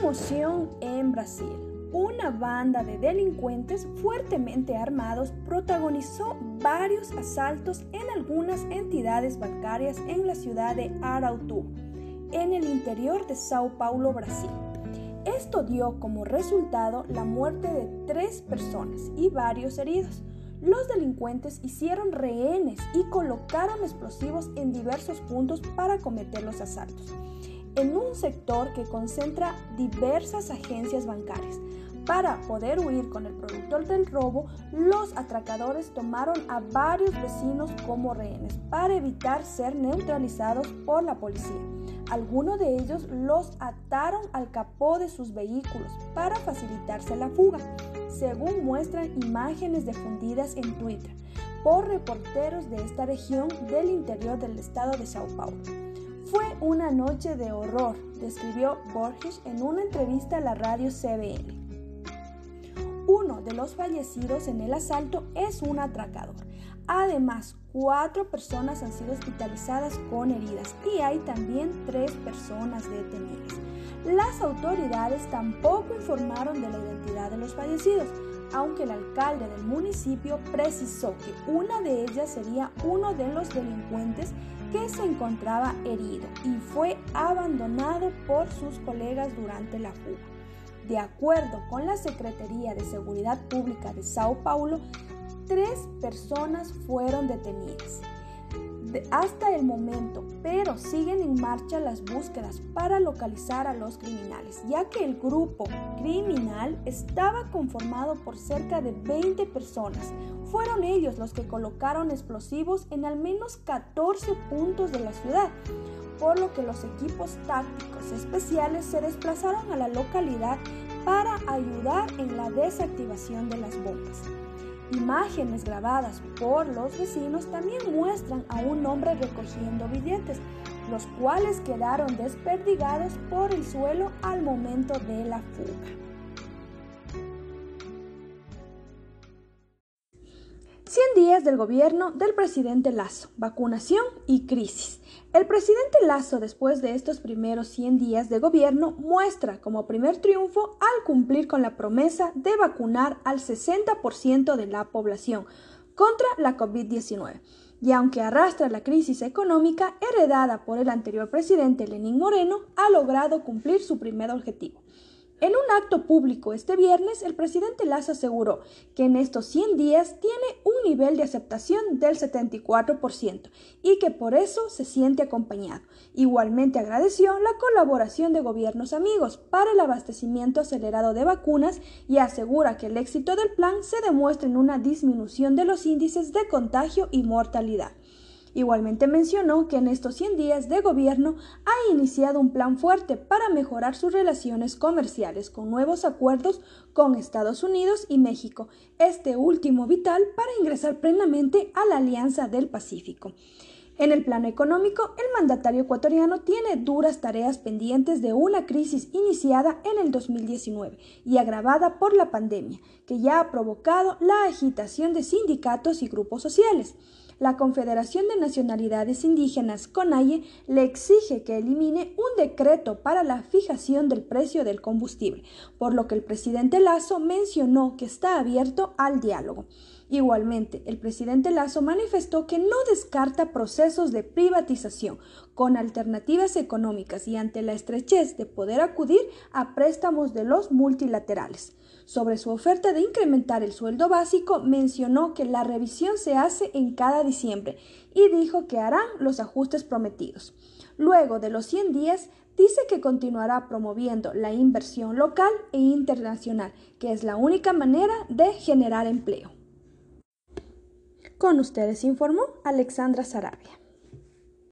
Conmoción en Brasil. Una banda de delincuentes fuertemente armados protagonizó varios asaltos en algunas entidades bancarias en la ciudad de Arautu, en el interior de Sao Paulo, Brasil. Esto dio como resultado la muerte de tres personas y varios heridos. Los delincuentes hicieron rehenes y colocaron explosivos en diversos puntos para cometer los asaltos en un sector que concentra diversas agencias bancarias. Para poder huir con el productor del robo, los atracadores tomaron a varios vecinos como rehenes para evitar ser neutralizados por la policía. Algunos de ellos los ataron al capó de sus vehículos para facilitarse la fuga, según muestran imágenes difundidas en Twitter por reporteros de esta región del interior del estado de Sao Paulo. Una noche de horror, describió Borges en una entrevista a la radio CBN. Uno de los fallecidos en el asalto es un atracador. Además, cuatro personas han sido hospitalizadas con heridas y hay también tres personas detenidas. Las autoridades tampoco informaron de la identidad de los fallecidos, aunque el alcalde del municipio precisó que una de ellas sería uno de los delincuentes que se encontraba herido y fue abandonado por sus colegas durante la fuga. De acuerdo con la Secretaría de Seguridad Pública de Sao Paulo, tres personas fueron detenidas hasta el momento, pero siguen en marcha las búsquedas para localizar a los criminales, ya que el grupo criminal estaba conformado por cerca de 20 personas. Fueron ellos los que colocaron explosivos en al menos 14 puntos de la ciudad, por lo que los equipos tácticos especiales se desplazaron a la localidad para ayudar en la desactivación de las bombas. Imágenes grabadas por los vecinos también muestran a un hombre recogiendo billetes, los cuales quedaron desperdigados por el suelo al momento de la fuga. 100 días del gobierno del presidente Lazo, vacunación y crisis. El presidente Lazo, después de estos primeros 100 días de gobierno, muestra como primer triunfo al cumplir con la promesa de vacunar al 60% de la población contra la COVID-19. Y aunque arrastra la crisis económica heredada por el anterior presidente Lenín Moreno, ha logrado cumplir su primer objetivo en un acto público este viernes, el presidente Lazo aseguró que en estos 100 días tiene un nivel de aceptación del 74% y que por eso se siente acompañado. Igualmente agradeció la colaboración de gobiernos amigos para el abastecimiento acelerado de vacunas y asegura que el éxito del plan se demuestra en una disminución de los índices de contagio y mortalidad. Igualmente mencionó que en estos 100 días de gobierno ha iniciado un plan fuerte para mejorar sus relaciones comerciales con nuevos acuerdos con Estados Unidos y México, este último vital para ingresar plenamente a la Alianza del Pacífico. En el plano económico, el mandatario ecuatoriano tiene duras tareas pendientes de una crisis iniciada en el 2019 y agravada por la pandemia, que ya ha provocado la agitación de sindicatos y grupos sociales la Confederación de Nacionalidades Indígenas, CONAIE, le exige que elimine un decreto para la fijación del precio del combustible, por lo que el presidente Lazo mencionó que está abierto al diálogo. Igualmente, el presidente Lazo manifestó que no descarta procesos de privatización con alternativas económicas y ante la estrechez de poder acudir a préstamos de los multilaterales. Sobre su oferta de incrementar el sueldo básico, mencionó que la revisión se hace en cada diciembre y dijo que harán los ajustes prometidos. Luego de los 100 días, dice que continuará promoviendo la inversión local e internacional, que es la única manera de generar empleo. Con ustedes informó Alexandra Sarabia.